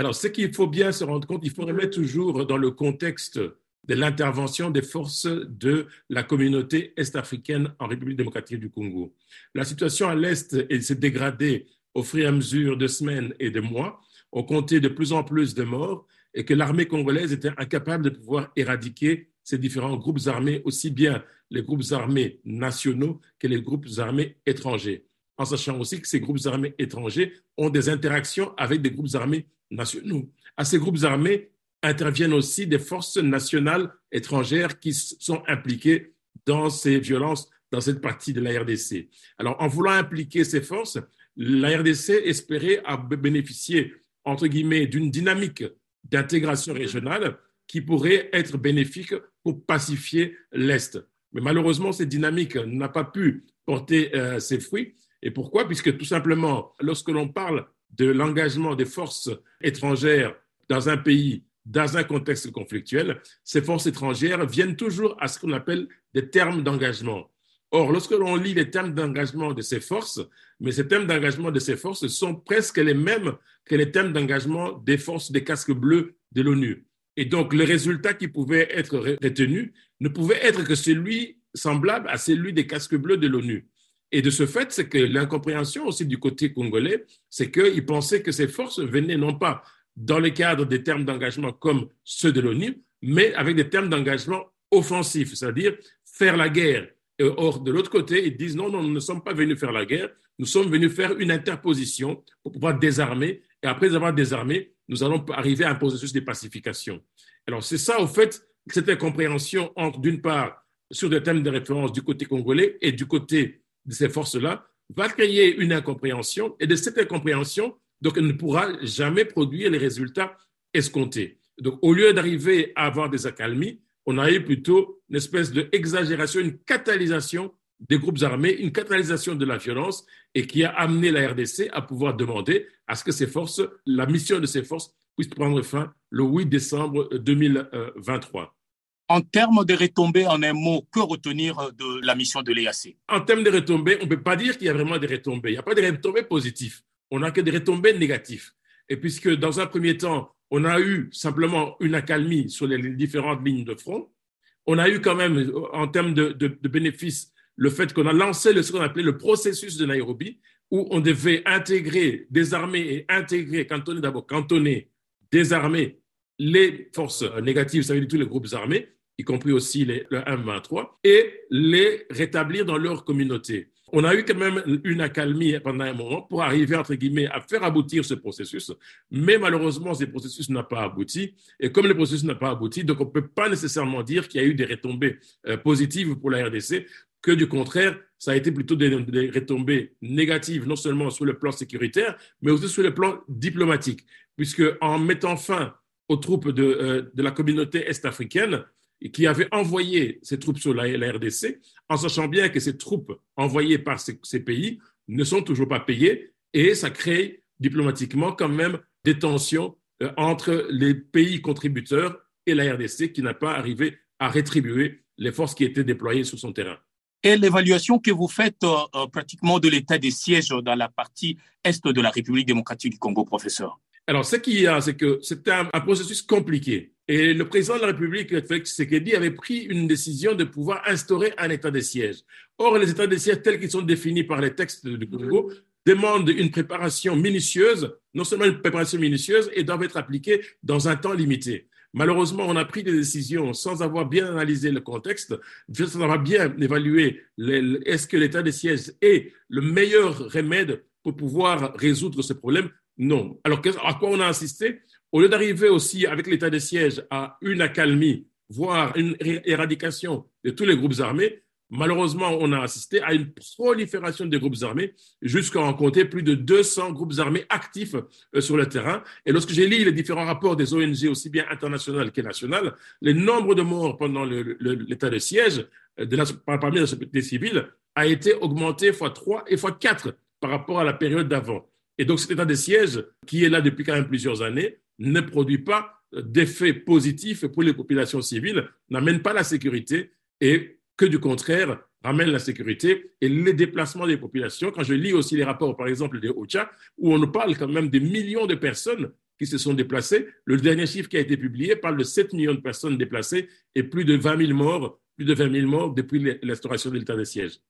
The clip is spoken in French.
Alors, ce qu'il faut bien se rendre compte, il faut remettre toujours dans le contexte de l'intervention des forces de la communauté est-africaine en République démocratique du Congo. La situation à l'Est s'est dégradée au fur et à mesure de semaines et de mois. On comptait de plus en plus de morts et que l'armée congolaise était incapable de pouvoir éradiquer ces différents groupes armés, aussi bien les groupes armés nationaux que les groupes armés étrangers, en sachant aussi que ces groupes armés étrangers ont des interactions avec des groupes armés nationaux. À ces groupes armés interviennent aussi des forces nationales étrangères qui sont impliquées dans ces violences dans cette partie de la RDC. Alors, en voulant impliquer ces forces, la RDC espérait bénéficier, entre guillemets, d'une dynamique d'intégration régionale qui pourrait être bénéfique pour pacifier l'Est. Mais malheureusement, cette dynamique n'a pas pu porter euh, ses fruits. Et pourquoi? Puisque tout simplement, lorsque l'on parle de l'engagement des forces étrangères dans un pays, dans un contexte conflictuel, ces forces étrangères viennent toujours à ce qu'on appelle des termes d'engagement. Or, lorsque l'on lit les termes d'engagement de ces forces, mais ces termes d'engagement de ces forces sont presque les mêmes que les termes d'engagement des forces des casques bleus de l'ONU. Et donc, le résultat qui pouvait être retenu ne pouvait être que celui semblable à celui des casques bleus de l'ONU. Et de ce fait, c'est que l'incompréhension aussi du côté congolais, c'est qu'ils pensaient que ces forces venaient non pas dans le cadre des termes d'engagement comme ceux de l'ONU, mais avec des termes d'engagement offensifs, c'est-à-dire faire la guerre. Or, de l'autre côté, ils disent non, non, nous ne sommes pas venus faire la guerre, nous sommes venus faire une interposition pour pouvoir désarmer. Et après avoir désarmé, nous allons arriver à un processus de pacification. Alors, c'est ça, au fait, cette incompréhension entre, d'une part, sur des thèmes de référence du côté congolais et du côté de ces forces-là, va créer une incompréhension. Et de cette incompréhension, donc, elle ne pourra jamais produire les résultats escomptés. Donc, au lieu d'arriver à avoir des accalmies, on a eu plutôt une espèce d'exagération, une catalysation des groupes armés, une catalysation de la violence et qui a amené la RDC à pouvoir demander à ce que ces forces, la mission de ces forces puisse prendre fin le 8 décembre 2023. En termes de retombées, en un mot, que retenir de la mission de l'EAC En termes de retombées, on ne peut pas dire qu'il y a vraiment des retombées. Il n'y a pas de retombées positives. On n'a que des retombées négatives. Et puisque dans un premier temps, on a eu simplement une accalmie sur les différentes lignes de front, on a eu quand même, en termes de, bénéfices, le fait qu'on a lancé ce qu'on appelait le processus de Nairobi, où on devait intégrer, désarmer et intégrer, cantonner d'abord, cantonner, désarmer les forces négatives, ça veut dire tous les groupes armés, y compris aussi le M23, et les rétablir dans leur communauté. On a eu quand même une accalmie pendant un moment pour arriver, entre guillemets, à faire aboutir ce processus, mais malheureusement, ce processus n'a pas abouti. Et comme le processus n'a pas abouti, donc on ne peut pas nécessairement dire qu'il y a eu des retombées euh, positives pour la RDC, que du contraire, ça a été plutôt des, retombées négatives, non seulement sur le plan sécuritaire, mais aussi sur le plan diplomatique, puisque en mettant fin aux troupes de, euh, de la communauté est-africaine, qui avait envoyé ces troupes sur la, RDC, en sachant bien que ces troupes envoyées par ces, ces, pays ne sont toujours pas payées, et ça crée diplomatiquement quand même des tensions euh, entre les pays contributeurs et la RDC qui n'a pas arrivé à rétribuer les forces qui étaient déployées sur son terrain. Et l'évaluation que vous faites euh, euh, pratiquement de l'état des sièges dans la partie est de la République démocratique du Congo, professeur? Alors, ce qu'il y a, c'est que c'est un, processus compliqué. Et le président de la République, Félix Tshisekedi, avait pris une décision de pouvoir instaurer un état des sièges. Or, les états des sièges tels qu'ils sont définis par les textes du Congo demandent une préparation minutieuse, non seulement une préparation minutieuse, et doivent être appliqués dans un temps limité. Malheureusement, on a pris des décisions sans avoir bien analysé le contexte, sans avoir bien évalué est-ce que l'état des sièges est le meilleur remède pour pouvoir résoudre ce problème. Non. Alors, à quoi on a assisté? Au lieu d'arriver aussi avec l'état des sièges à une accalmie, voire une éradication de tous les groupes armés, Malheureusement, on a assisté à une prolifération des groupes armés jusqu'à en compter plus de 200 groupes armés actifs euh, sur le terrain. Et lorsque j'ai lu les différents rapports des ONG, aussi bien internationales que nationales, le nombre de morts pendant l'état de siège euh, de la, parmi la société civile a été augmenté fois 3 et fois 4 par rapport à la période d'avant. Et donc cet état de siège, qui est là depuis quand même plusieurs années, ne produit pas d'effets positifs pour les populations civiles, n'amène pas la sécurité et que du contraire ramène la sécurité et les déplacements des populations. Quand je lis aussi les rapports, par exemple, des OCHA, où on nous parle quand même des millions de personnes qui se sont déplacés. Le dernier chiffre qui a été publié parle de 7 millions de personnes déplacées et plus de 20 000 morts, plus de 20 000 morts depuis l'instauration de l'état de siège.